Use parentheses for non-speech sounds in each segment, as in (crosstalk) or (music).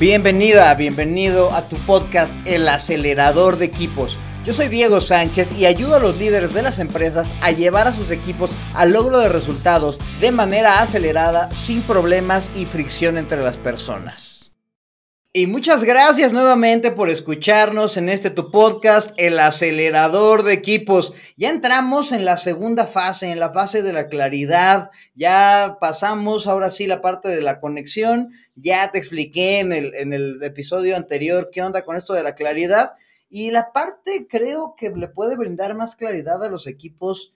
Bienvenida, bienvenido a tu podcast El acelerador de equipos. Yo soy Diego Sánchez y ayudo a los líderes de las empresas a llevar a sus equipos al logro de resultados de manera acelerada, sin problemas y fricción entre las personas. Y muchas gracias nuevamente por escucharnos en este tu podcast, El acelerador de equipos. Ya entramos en la segunda fase, en la fase de la claridad. Ya pasamos ahora sí la parte de la conexión. Ya te expliqué en el, en el episodio anterior qué onda con esto de la claridad. Y la parte creo que le puede brindar más claridad a los equipos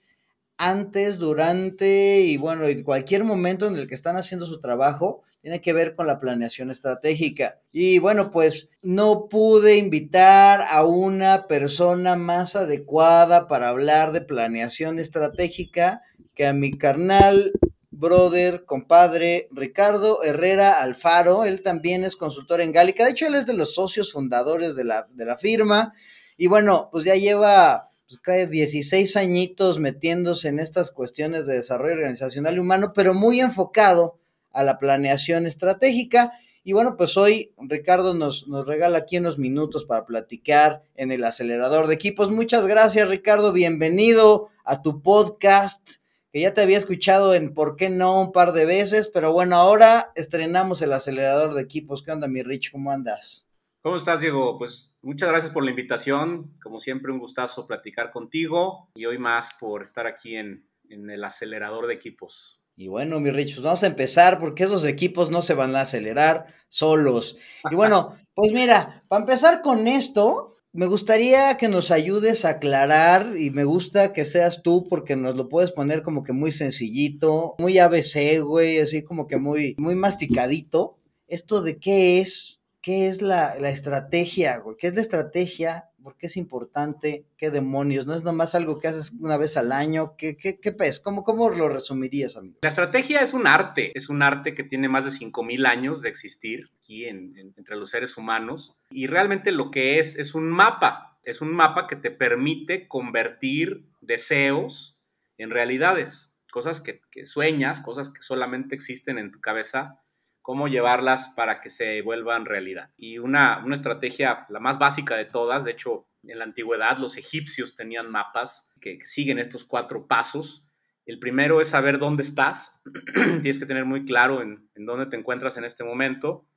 antes, durante y bueno, en cualquier momento en el que están haciendo su trabajo tiene que ver con la planeación estratégica. Y bueno, pues no pude invitar a una persona más adecuada para hablar de planeación estratégica que a mi carnal, brother, compadre Ricardo Herrera Alfaro. Él también es consultor en Gálica. De hecho, él es de los socios fundadores de la, de la firma. Y bueno, pues ya lleva pues, 16 añitos metiéndose en estas cuestiones de desarrollo organizacional y humano, pero muy enfocado a la planeación estratégica. Y bueno, pues hoy Ricardo nos, nos regala aquí unos minutos para platicar en el acelerador de equipos. Muchas gracias, Ricardo. Bienvenido a tu podcast, que ya te había escuchado en por qué no un par de veces, pero bueno, ahora estrenamos el acelerador de equipos. ¿Qué onda, mi Rich? ¿Cómo andas? ¿Cómo estás, Diego? Pues muchas gracias por la invitación. Como siempre, un gustazo platicar contigo y hoy más por estar aquí en, en el acelerador de equipos. Y bueno, mi Rich, pues vamos a empezar porque esos equipos no se van a acelerar solos. Y bueno, (laughs) pues mira, para empezar con esto, me gustaría que nos ayudes a aclarar y me gusta que seas tú porque nos lo puedes poner como que muy sencillito, muy ABC, güey, así como que muy, muy masticadito. Esto de qué es, qué es la, la estrategia, güey, qué es la estrategia ¿Por qué es importante? ¿Qué demonios? ¿No es nomás algo que haces una vez al año? ¿Qué, qué, qué pes? ¿Cómo, ¿Cómo lo resumirías, amigo? La estrategia es un arte, es un arte que tiene más de 5.000 años de existir aquí entre los seres humanos y realmente lo que es es un mapa, es un mapa que te permite convertir deseos en realidades, cosas que, que sueñas, cosas que solamente existen en tu cabeza cómo llevarlas para que se vuelvan realidad. Y una, una estrategia, la más básica de todas, de hecho, en la antigüedad los egipcios tenían mapas que, siguen estos cuatro pasos. El primero es saber dónde estás, (clears throat) tienes que tener muy claro en, en dónde te encuentras en este momento.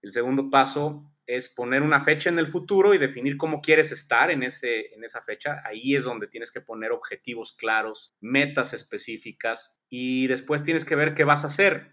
El segundo paso es poner una fecha en el futuro y definir cómo quieres estar en, ese, en esa fecha. Ahí es donde tienes que poner objetivos claros, metas específicas y después tienes que ver qué vas a hacer.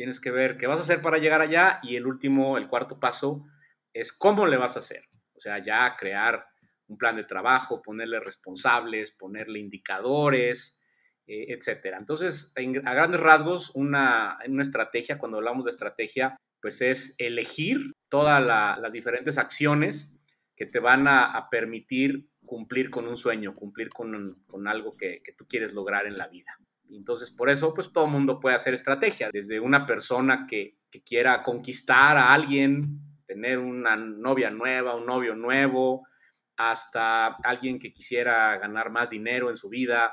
Tienes que ver qué vas a hacer para llegar allá y el último, el cuarto paso es cómo le vas a hacer. O sea, ya crear un plan de trabajo, ponerle responsables, ponerle indicadores, eh, etcétera. Entonces, a grandes rasgos, una, estrategia, cuando hablamos de estrategia, pues es elegir todas las diferentes acciones que te van a, permitir cumplir con un sueño, cumplir con, con algo que, que, tú quieres lograr en la vida. Entonces, por eso, pues todo mundo puede hacer estrategia, desde una persona que, quiera conquistar a alguien, tener una novia nueva, un novio nuevo, hasta alguien que quisiera ganar más dinero en su vida,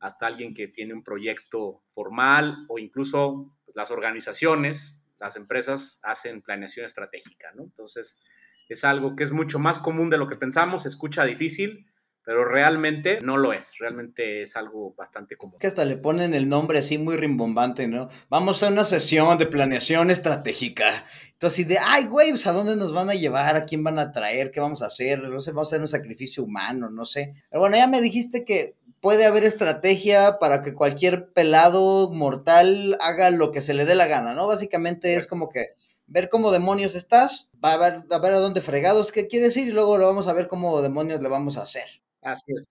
hasta alguien que tiene un proyecto formal o incluso pues, las organizaciones, las empresas hacen planeación estratégica, ¿no? Entonces, es algo que es mucho más común de lo que pensamos, se escucha difícil, pero realmente no lo es, realmente es algo bastante común. Que hasta le ponen el nombre así muy rimbombante, ¿no? Vamos a una sesión de planeación estratégica. Entonces, de, ay, güey, pues, ¿a dónde nos van a llevar? ¿A quién van a traer? ¿Qué vamos a hacer? No sé, vamos a hacer un sacrificio humano, no sé. Pero bueno, ya me dijiste que puede haber estrategia para que cualquier pelado mortal haga lo que se le dé la gana, ¿no? Básicamente es como que ver cómo demonios estás, va a ver, a ver a dónde fregados qué quiere decir y luego lo vamos a ver cómo demonios le vamos a hacer.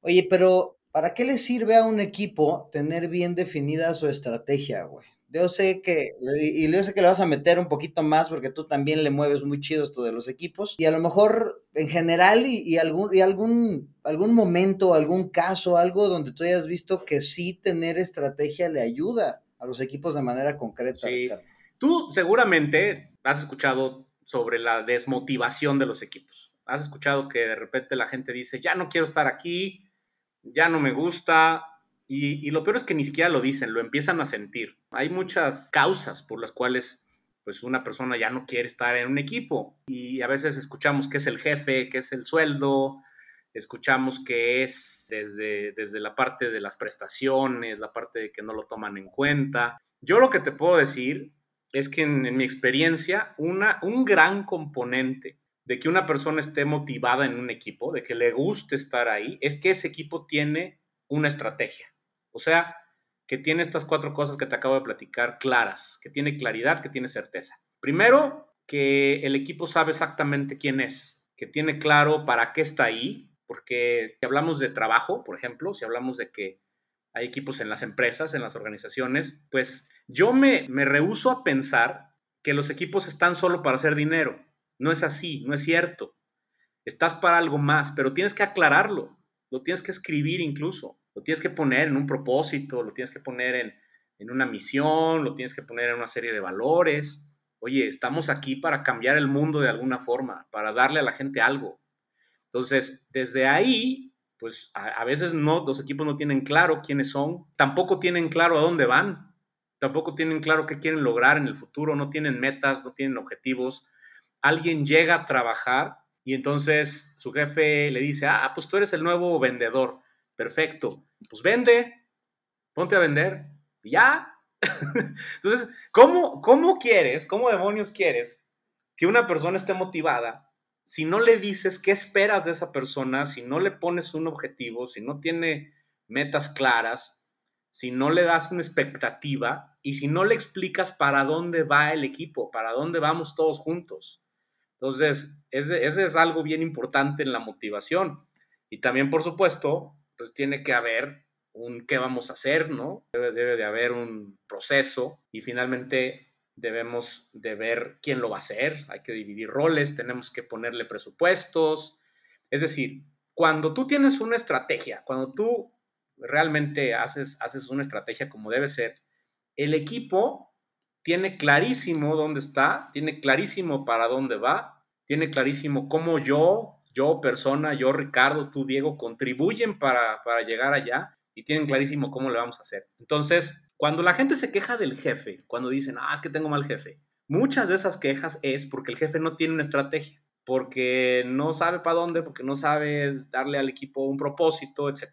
Oye, pero ¿para qué le sirve a un equipo tener bien definida su estrategia, güey? Yo sé que, y yo sé que le vas a meter un poquito más porque tú también le mueves muy chido esto de los equipos. Y a lo mejor en general y, algún, y algún, algún momento, algún caso, algo donde tú hayas visto que sí tener estrategia le ayuda a los equipos de manera concreta. Sí. Tú seguramente has escuchado sobre la desmotivación de los equipos has escuchado que de repente la gente dice, ya no quiero estar aquí, ya no me gusta, y, lo peor es que ni siquiera lo dicen, lo empiezan a sentir. Hay muchas causas por las cuales pues una persona ya no quiere estar en un equipo y a veces escuchamos que es el jefe, que es el sueldo, escuchamos que es desde, desde la parte de las prestaciones, la parte de que no lo toman en cuenta. Yo lo que te puedo decir es que en, mi experiencia, una, un gran componente de que una persona esté motivada en un equipo, de que le guste estar ahí, es que ese equipo tiene una estrategia. O sea, que tiene estas cuatro cosas que te acabo de platicar claras, que tiene claridad, que tiene certeza. Primero, que el equipo sabe exactamente quién es, que tiene claro para qué está ahí, porque si hablamos de trabajo, por ejemplo, si hablamos de que hay equipos en las empresas, en las organizaciones, pues yo me, me rehuso a pensar que los equipos están solo para hacer dinero. No es así, no es cierto. Estás para algo más, pero tienes que aclararlo, lo tienes que escribir incluso, lo tienes que poner en un propósito, lo tienes que poner en, en una misión, lo tienes que poner en una serie de valores. Oye, estamos aquí para cambiar el mundo de alguna forma, para darle a la gente algo. Entonces, desde ahí, pues a, veces no, los equipos no tienen claro quiénes son, tampoco tienen claro a dónde van, tampoco tienen claro qué quieren lograr en el futuro, no tienen metas, no tienen objetivos. Alguien llega a trabajar y entonces su jefe le dice, ah, pues tú eres el nuevo vendedor, perfecto, pues vende, ponte a vender, ya. (laughs) entonces, ¿cómo, ¿cómo quieres, cómo demonios quieres que una persona esté motivada si no le dices qué esperas de esa persona, si no le pones un objetivo, si no tiene metas claras, si no le das una expectativa y si no le explicas para dónde va el equipo, para dónde vamos todos juntos. Entonces, ese, es algo bien importante en la motivación. Y también, por supuesto, pues tiene que haber un qué vamos a hacer, ¿no? Debe, debe de haber un proceso y finalmente debemos de ver quién lo va a hacer, hay que dividir roles, tenemos que ponerle presupuestos. Es decir, cuando tú tienes una estrategia, cuando tú realmente haces, haces una estrategia como debe ser, el equipo tiene clarísimo dónde está, tiene clarísimo para dónde va, tiene clarísimo cómo yo, yo persona, yo Ricardo, tú Diego, contribuyen para, para llegar allá y tienen clarísimo cómo le vamos a hacer. Entonces, cuando la gente se queja del jefe, cuando dicen, ah, es que tengo mal jefe, muchas de esas quejas es porque el jefe no tiene una estrategia, porque no sabe para dónde, porque no sabe darle al equipo un propósito, etc.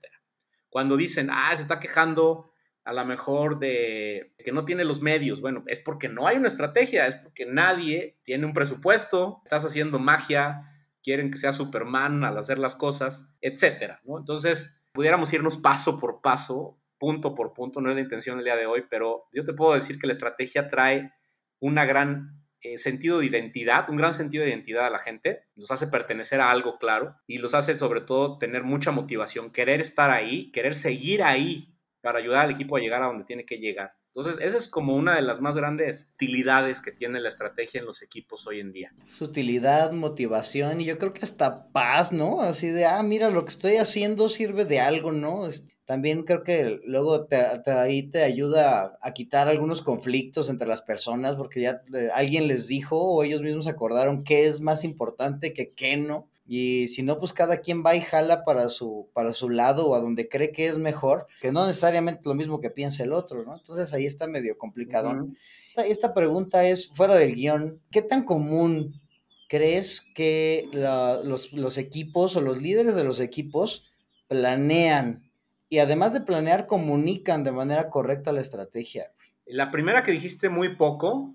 Cuando dicen, ah, se está quejando a lo mejor de que no tiene los medios, bueno, es porque no hay una estrategia, es porque nadie tiene un presupuesto, estás haciendo magia, quieren que sea Superman al hacer las cosas, etc. Entonces, pudiéramos irnos paso por paso punto por punto, no es la intención del día de hoy, pero yo te puedo decir que la estrategia trae un gran eh, sentido de identidad, un gran sentido de identidad a la gente, los hace pertenecer a algo claro y los hace sobre todo tener mucha motivación, querer estar ahí, querer seguir ahí para ayudar al equipo a llegar a donde tiene que llegar. Entonces, esa es como una de las más grandes utilidades que tiene la estrategia en los equipos hoy en día. Su utilidad, motivación y yo creo que hasta paz, ¿no? Así de, ah, mira, lo que estoy haciendo sirve de algo, ¿no? también creo que luego te, ahí te ayuda a, quitar algunos conflictos entre las personas porque ya eh, alguien les dijo o ellos mismos acordaron qué es más importante que qué no. Y si no, pues cada quien va y jala para su, para su lado o a donde cree que es mejor, que no necesariamente lo mismo que piensa el otro, ¿no? Entonces ahí está medio complicado. esta, pregunta es, fuera del guion, ¿qué tan común crees que los, los equipos o los líderes de los equipos planean y además de planear, comunican de manera correcta la estrategia. La primera que dijiste muy poco,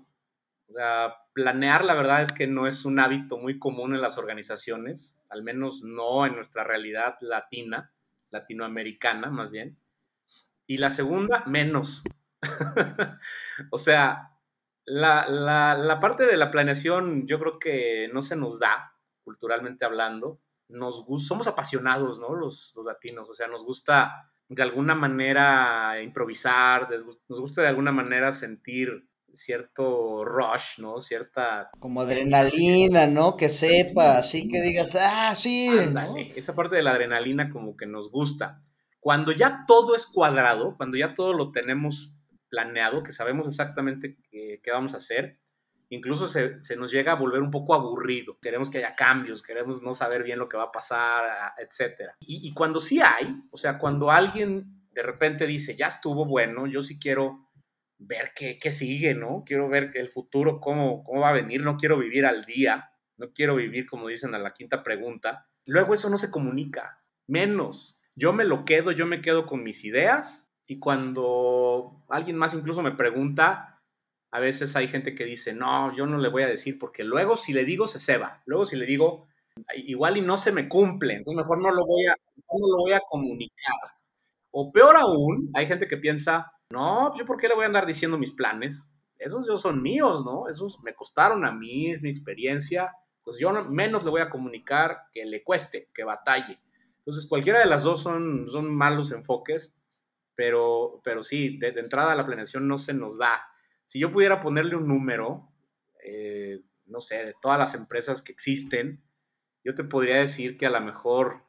planear la verdad es que no es un hábito muy común en las organizaciones, al menos no en nuestra realidad latina, latinoamericana más bien. Y la segunda, menos. (laughs) o sea, la, parte de la planeación yo creo que no se nos da, culturalmente hablando. Nos somos apasionados, ¿no? Los, los latinos, o sea, nos gusta de alguna manera improvisar, nos gusta de alguna manera sentir cierto rush, ¿no? Cierta... Como adrenalina, ¿no? Que sepa, así que digas, ah, sí. Esa parte de la adrenalina como que nos gusta. Cuando ya todo es cuadrado, cuando ya todo lo tenemos planeado, que sabemos exactamente qué, qué vamos a hacer, incluso se, nos llega a volver un poco aburrido. Queremos que haya cambios, queremos no saber bien lo que va a pasar, etc. Y, y cuando sí hay, o sea, cuando alguien de repente dice, ya estuvo bueno, yo sí quiero ver qué, qué sigue, ¿no? Quiero ver el futuro, cómo, cómo va a venir, no quiero vivir al día, no quiero vivir, como dicen a la quinta pregunta. Luego eso no se comunica, menos. Yo me lo quedo, yo me quedo con mis ideas y cuando alguien más incluso me pregunta, a veces hay gente que dice, no, yo no le voy a decir porque luego si le digo se ceba, luego si le digo, igual y no se me cumple, entonces mejor no lo voy a, no lo voy a comunicar. O peor aún, hay gente que piensa, no, yo por qué le voy a andar diciendo mis planes, esos, son míos, ¿no? Esos me costaron a mí, es mi experiencia, pues yo menos le voy a comunicar que le cueste, que batalle. Entonces cualquiera de las dos son, son malos enfoques, pero, pero sí, de, entrada la planeación no se nos da. Si yo pudiera ponerle un número, eh, no sé, de todas las empresas que existen, yo te podría decir que a lo mejor,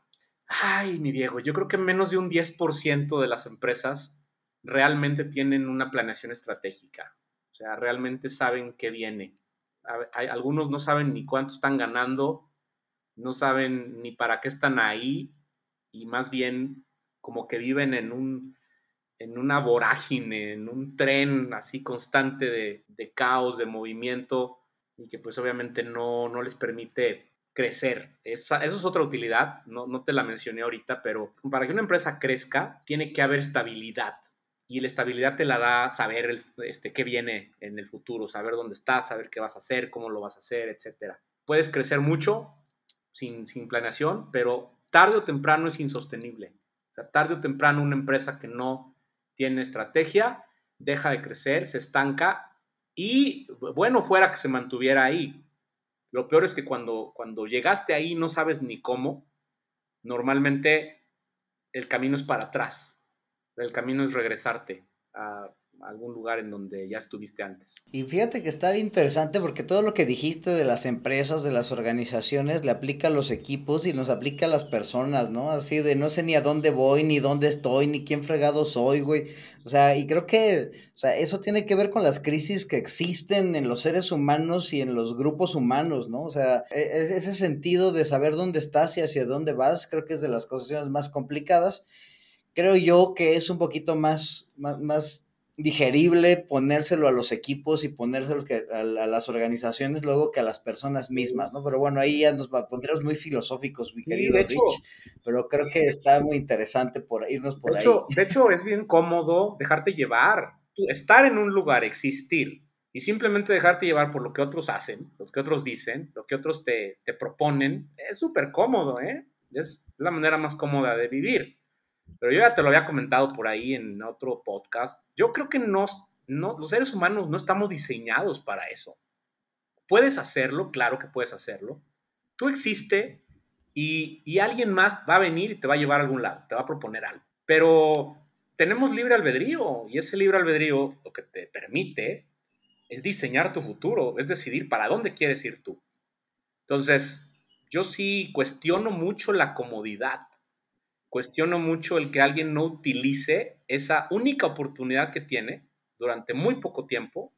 ay, mi viejo, yo creo que menos de un 10% de las empresas realmente tienen una planeación estratégica. O sea, realmente saben qué viene. Algunos no saben ni cuánto están ganando, no saben ni para qué están ahí y más bien como que viven en un en una vorágine, en un tren así constante de, de caos, de movimiento y que pues obviamente no, no les permite crecer. Esa, eso es otra utilidad, no, no te la mencioné ahorita, pero para que una empresa crezca tiene que haber estabilidad. Y la estabilidad te la da saber este, qué viene en el futuro, saber dónde estás, saber qué vas a hacer, cómo lo vas a hacer, etc. Puedes crecer mucho sin, sin planeación, pero tarde o temprano es insostenible. O sea, tarde o temprano una empresa que no tiene estrategia deja de crecer, se estanca y bueno fuera que se mantuviera ahí, lo peor es que cuando, cuando llegaste ahí no sabes ni cómo, normalmente el camino es para atrás. El camino es regresarte a, algún lugar en donde ya estuviste antes. Y fíjate que está interesante porque todo lo que dijiste de las empresas, de las organizaciones, le aplica a los equipos y nos aplica a las personas, ¿no? Así de no sé ni a dónde voy, ni dónde estoy, ni quién fregado soy, güey. O sea, y creo que, o sea, eso tiene que ver con las crisis que existen en los seres humanos y en los grupos humanos, ¿no? O sea, e, e, ese sentido de saber dónde estás y hacia dónde vas, creo que es de las cosas más complicadas. Creo yo que es un poquito más, más, más digerible ponérselo a los equipos y ponérselo a, las organizaciones luego que a las personas mismas, ¿no? Pero bueno, ahí ya nos pondremos muy filosóficos, mi querido Rich, pero creo que está muy interesante por irnos por de ahí. Hecho, de hecho, es bien cómodo dejarte llevar, estar en un lugar, existir y simplemente dejarte llevar por lo que otros hacen, lo que otros dicen, lo que otros te, te proponen, es súper cómodo, ¿eh? Es la manera más cómoda de vivir. Pero yo ya te lo había comentado por ahí en otro podcast. Yo creo que no, no, los seres humanos no estamos diseñados para eso. Puedes hacerlo, claro que puedes hacerlo. Tú existe y, y alguien más va a venir y te va a llevar a algún lado, te va a proponer algo. Pero tenemos libre albedrío y ese libre albedrío lo que te permite es diseñar tu futuro, es decidir para dónde quieres ir tú. Entonces, yo sí cuestiono mucho la comodidad cuestiono mucho el que alguien no utilice esa única oportunidad que tiene durante muy poco tiempo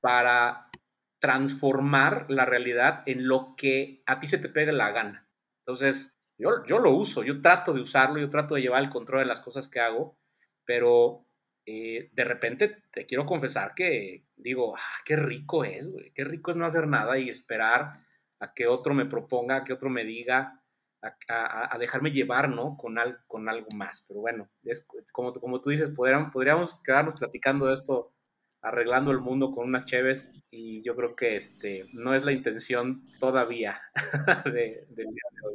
para transformar la realidad en lo que a ti se te pegue la gana. Entonces, yo, yo lo uso, yo trato de usarlo, yo trato de llevar el control de las cosas que hago, pero eh, de repente te quiero confesar que digo, ah, qué rico es, güey, qué rico es no hacer nada y esperar a que otro me proponga, a que otro me diga, a, dejarme llevar, ¿no? Con, con algo más. Pero bueno, es como, como tú dices, podríamos, podríamos quedarnos platicando de esto, arreglando el mundo con unas cheves, y yo creo que este, no es la intención todavía (laughs) de, de,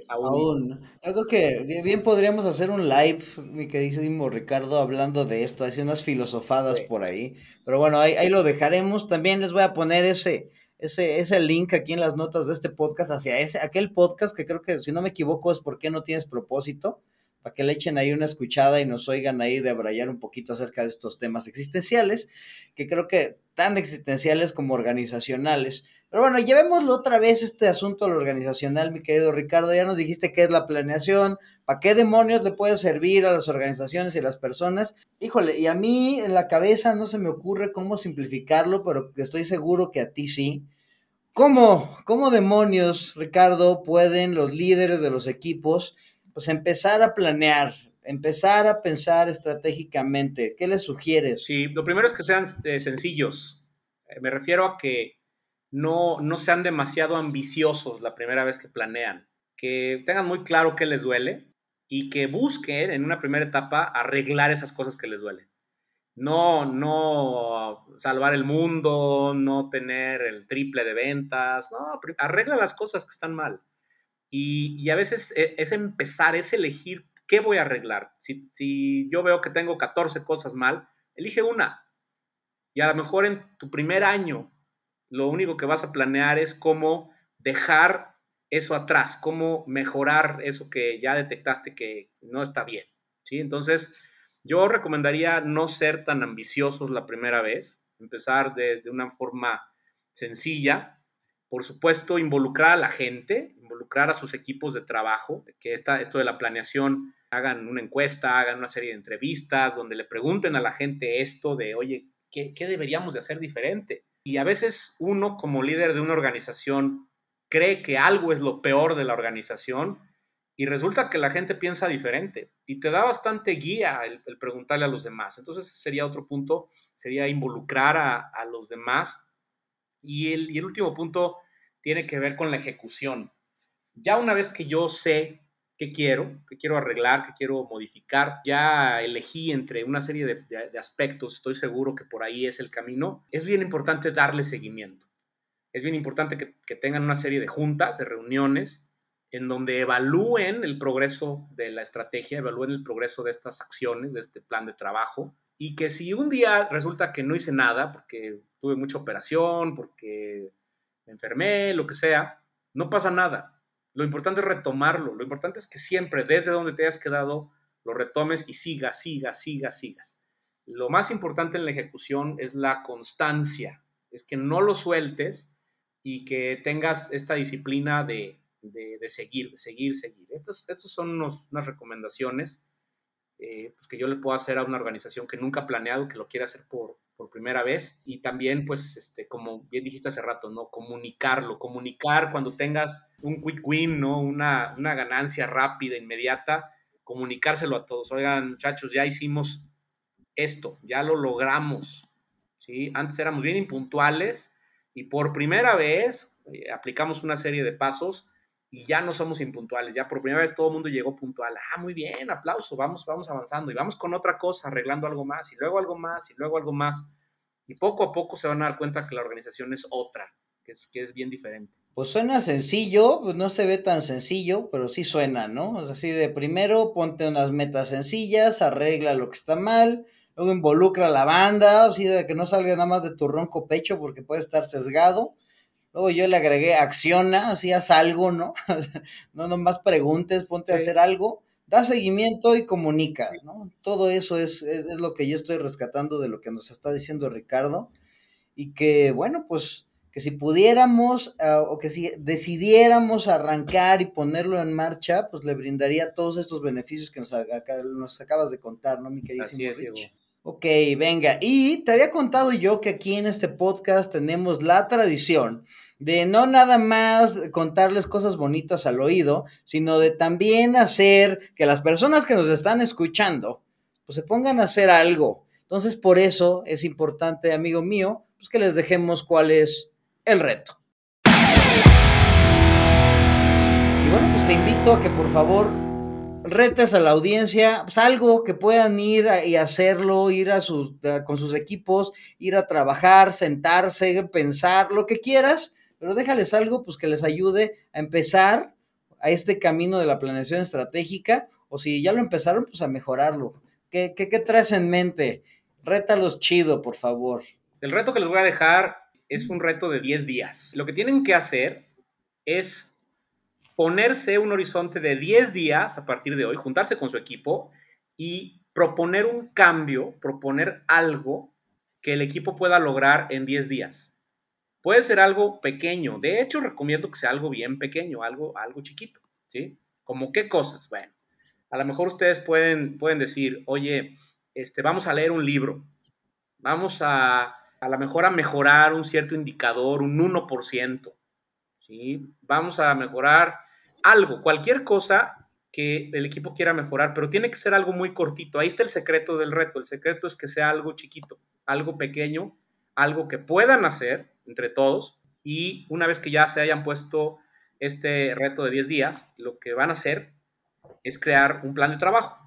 Aún. Yo creo que bien podríamos hacer un live, mi queridísimo Ricardo, hablando de esto, haciendo unas filosofadas por ahí. Pero bueno, ahí, ahí lo dejaremos. También les voy a poner ese ese, ese link aquí en las notas de este podcast hacia ese, aquel podcast que creo que, si no me equivoco, es ¿Por qué no tienes propósito? Para que le echen ahí una escuchada y nos oigan ahí de abrayar un poquito acerca de estos temas existenciales, que creo que tan existenciales como organizacionales. Pero bueno, llevémoslo otra vez este asunto lo organizacional, mi querido Ricardo. Ya nos dijiste qué es la planeación, para qué demonios le puede servir a las organizaciones y a las personas. Híjole, y a mí en la cabeza no se me ocurre cómo simplificarlo, pero estoy seguro que a ti sí. ¿Cómo, cómo demonios, Ricardo, pueden los líderes de los equipos pues empezar a planear empezar a pensar estratégicamente, ¿qué les sugieres? Sí, lo primero es que sean eh, sencillos. Eh, me refiero a que no, no sean demasiado ambiciosos la primera vez que planean, que tengan muy claro qué les duele y que busquen en una primera etapa arreglar esas cosas que les duelen. No, no salvar el mundo, no tener el triple de ventas, no, arregla las cosas que están mal. Y, a veces e, es empezar, es elegir qué voy a arreglar. Si, si yo veo que tengo 14 cosas mal, elige una. Y a lo mejor en tu primer año, lo único que vas a planear es cómo dejar eso atrás, cómo mejorar eso que ya detectaste que no está bien. ¿sí? Entonces, yo recomendaría no ser tan ambiciosos la primera vez, empezar de una forma sencilla. Por supuesto, involucrar a la gente, involucrar a sus equipos de trabajo, que esta, esto de la planeación hagan una encuesta, hagan una serie de entrevistas donde le pregunten a la gente esto de, oye, ¿qué, qué deberíamos de hacer diferente? Y a veces uno como líder de una organización cree que algo es lo peor de la organización y resulta que la gente piensa diferente y te da bastante guía el, preguntarle a los demás. Entonces sería otro punto, sería involucrar a, a los demás. Y el, y el último punto tiene que ver con la ejecución. Ya una vez que yo sé qué quiero, qué quiero arreglar, qué quiero modificar. Ya elegí entre una serie de, aspectos, estoy seguro que por ahí es el camino. Es bien importante darle seguimiento. Es bien importante que, que tengan una serie de juntas, de reuniones, en donde evalúen el progreso de la estrategia, evalúen el progreso de estas acciones, de este plan de trabajo, y que si un día resulta que no hice nada, porque tuve mucha operación, porque me enfermé, lo que sea, no pasa nada lo importante es retomarlo. Lo importante es que siempre, desde donde te hayas quedado, lo retomes y sigas, sigas, sigas, sigas. Lo más importante en la ejecución es la constancia, es que no lo sueltes y que tengas esta disciplina de, seguir, seguir, seguir. Estas, son unas recomendaciones eh, pues que yo le puedo hacer a una organización que nunca ha planeado, que lo quiere hacer por, por primera vez y también pues este como bien dijiste hace rato no comunicarlo comunicar cuando tengas un quick win no una, una ganancia rápida inmediata comunicárselo a todos. Oigan muchachos ya hicimos esto ya lo logramos sí antes éramos bien impuntuales y por primera vez eh, aplicamos una serie de pasos y ya no somos impuntuales, ya por primera vez todo el mundo llegó puntual. Ah, muy bien, aplauso, vamos, vamos avanzando y vamos con otra cosa, arreglando algo más y luego algo más y luego algo más. Y poco a poco se van a dar cuenta que la organización es otra, que es, que es bien diferente. Pues suena sencillo, pues no se ve tan sencillo, pero sí suena, ¿no? Es así de primero ponte unas metas sencillas, arregla lo que está mal, luego involucra a la banda, así de que no salga nada más de tu ronco pecho porque puede estar sesgado Luego yo le agregué acciona, así haz algo, ¿no? (laughs) no nomás preguntes, ponte a hacer algo, da seguimiento y comunica, ¿no? Todo eso es, es, lo que yo estoy rescatando de lo que nos está diciendo Ricardo. Y que, bueno, pues que si pudiéramos uh, o que si decidiéramos arrancar y ponerlo en marcha, pues le brindaría todos estos beneficios que nos, nos acabas de contar, ¿no, mi queridísimo Rich? Ok, venga. Y te había contado yo que aquí en este podcast tenemos la tradición de no nada más contarles cosas bonitas al oído, sino de también hacer que las personas que nos están escuchando, pues se pongan a hacer algo. Entonces, por eso es importante, amigo mío, pues que les dejemos cuál es el reto. Y bueno, pues te invito a que por favor retes a la audiencia, pues algo que puedan ir y hacerlo, ir a sus, con sus equipos, ir a trabajar, sentarse, pensar, lo que quieras, pero déjales algo pues que les ayude a empezar a este camino de la planeación estratégica o si ya lo empezaron, pues a mejorarlo. ¿Qué, qué, qué traes en mente? Rétalos chido, por favor. El reto que les voy a dejar es un reto de 10 días. Lo que tienen que hacer es ponerse un horizonte de 10 días a partir de hoy, juntarse con su equipo y proponer un cambio, proponer algo que el equipo pueda lograr en 10 días. Puede ser algo pequeño. De hecho, recomiendo que sea algo bien pequeño, algo, algo chiquito, ¿sí? Como qué cosas. Bueno, a lo mejor ustedes pueden, pueden decir, oye, este, vamos a leer un libro, vamos a, a lo mejor a mejorar un cierto indicador, un 1%, ¿sí? Vamos a mejorar algo, cualquier cosa que el equipo quiera mejorar, pero tiene que ser algo muy cortito. Ahí está el secreto del reto. El secreto es que sea algo chiquito, algo pequeño, algo que puedan hacer entre todos y una vez que ya se hayan puesto este reto de 10 días, lo que van a hacer es crear un plan de trabajo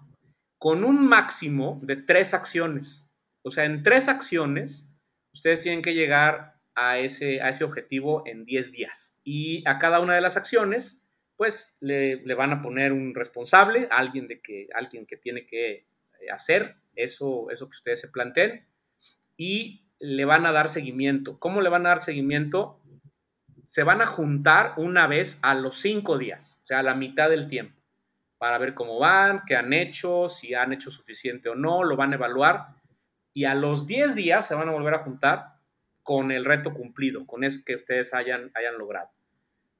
con un máximo de tres acciones. O sea, en tres acciones, ustedes tienen que llegar a ese, a ese objetivo en 10 días. Y a cada una de las acciones, pues le, van a poner un responsable, alguien, de que, alguien que tiene que eh, hacer eso, eso que ustedes se planteen, y le van a dar seguimiento. ¿Cómo le van a dar seguimiento? Se van a juntar una vez a los cinco días, o sea, a la mitad del tiempo para ver cómo van, qué han hecho, si han hecho suficiente o no, lo van a evaluar y a los 10 días se van a volver a juntar con el reto cumplido, con eso que ustedes hayan, hayan logrado.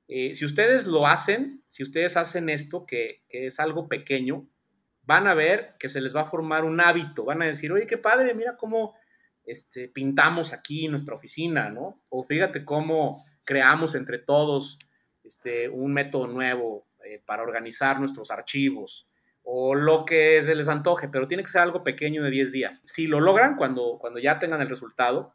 Eh, si ustedes lo hacen, si ustedes hacen esto, que, que, es algo pequeño, van a ver que se les va a formar un hábito, van a decir, oye, qué padre, mira cómo este, pintamos aquí nuestra oficina, ¿no? O fíjate cómo creamos entre todos este, un método nuevo, eh, para organizar nuestros archivos o lo que se les antoje, pero tiene que ser algo pequeño de 10 días. Si lo logran, cuando, cuando ya tengan el resultado,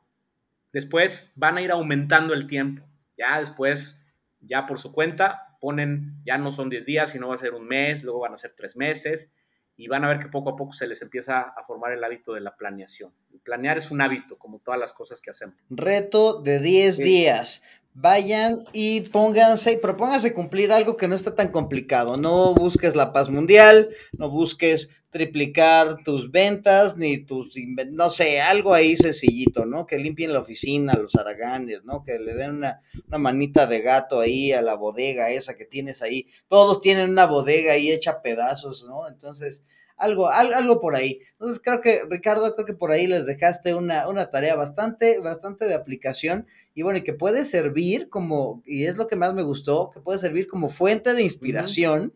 después van a ir aumentando el tiempo. Ya después, ya por su cuenta, ponen, ya no son 10 días, sino va a ser un mes, luego van a ser 3 meses, y van a ver que poco a poco se les empieza a formar el hábito de la planeación. Planear es un hábito, como todas las cosas que hacemos. Reto de 10 días vayan y pónganse y propónganse cumplir algo que no está tan complicado. No busques la paz mundial, no busques triplicar tus ventas, ni tus, no sé, algo ahí sencillito, ¿no? Que limpien la oficina, los araganes, ¿no? Que le den una, una manita de gato ahí a la bodega esa que tienes ahí. Todos tienen una bodega ahí hecha pedazos, ¿no? Entonces, algo, algo, por ahí. Entonces creo que, Ricardo, creo que por ahí les dejaste una, una tarea bastante, bastante de aplicación y bueno, y que puede servir como, y es lo que más me gustó, que puede servir como fuente de inspiración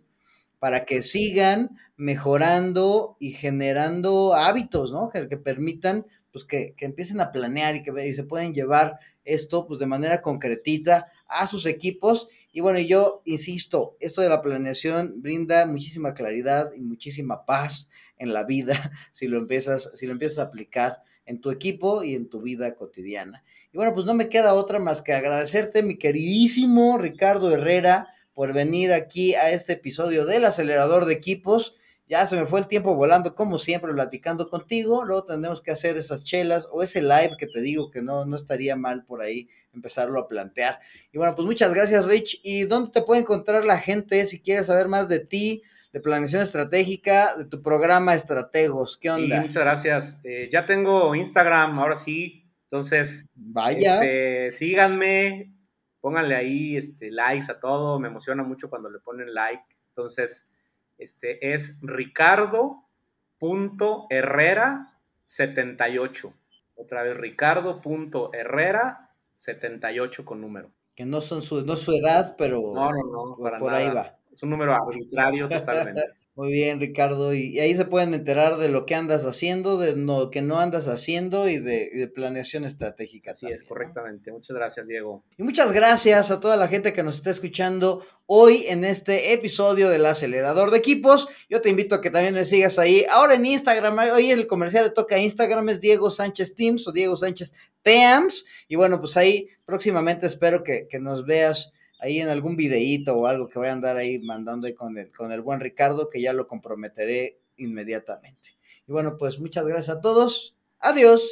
para que sigan mejorando y generando hábitos, ¿no? Que, que permitan, pues, que, que, empiecen a planear y que y se pueden llevar esto, pues, de manera concretita a sus equipos. Y bueno, yo insisto, esto de la planeación brinda muchísima claridad y muchísima paz en la vida (laughs) si lo empiezas, si lo empiezas a aplicar en tu equipo y en tu vida cotidiana. Y bueno, pues no me queda otra más que agradecerte, mi queridísimo Ricardo Herrera, por venir aquí a este episodio del acelerador de equipos. Ya se me fue el tiempo volando, como siempre, platicando contigo. Luego tendremos que hacer esas chelas o ese live que te digo que no, no estaría mal por ahí empezarlo a plantear. Y bueno, pues muchas gracias, Rich. ¿Y dónde te puede encontrar la gente si quieres saber más de ti, de planeación estratégica, de tu programa Estrategos? ¿Qué onda? muchas gracias. Eh, ya tengo Instagram, ahora sí, entonces, vaya. Este, síganme, pónganle ahí este, likes a todo, me emociona mucho cuando le ponen like. Entonces, este es ricardo.herrera78. Otra vez, ricardo.herrera78 con número. Que no son su, no su edad, pero no, no, no, por ahí va. Es un número arbitrario totalmente. (laughs) Muy bien, Ricardo. Y, ahí se pueden enterar de lo que andas haciendo, de lo que no andas haciendo y de, planeación estratégica. Así es, correctamente. Muchas gracias, Diego. Y muchas gracias a toda la gente que nos está escuchando hoy en este episodio del acelerador de equipos. Yo te invito a que también me sigas ahí. Ahora en Instagram, hoy el comercial le toca Instagram, es Diego Sánchez Teams o Diego Sánchez Teams. Y bueno, pues ahí próximamente espero que, que nos veas ahí en algún videíto o algo que voy a andar ahí mandando ahí con el, con el buen Ricardo, que ya lo comprometeré inmediatamente. Y bueno, pues muchas gracias a todos. Adiós.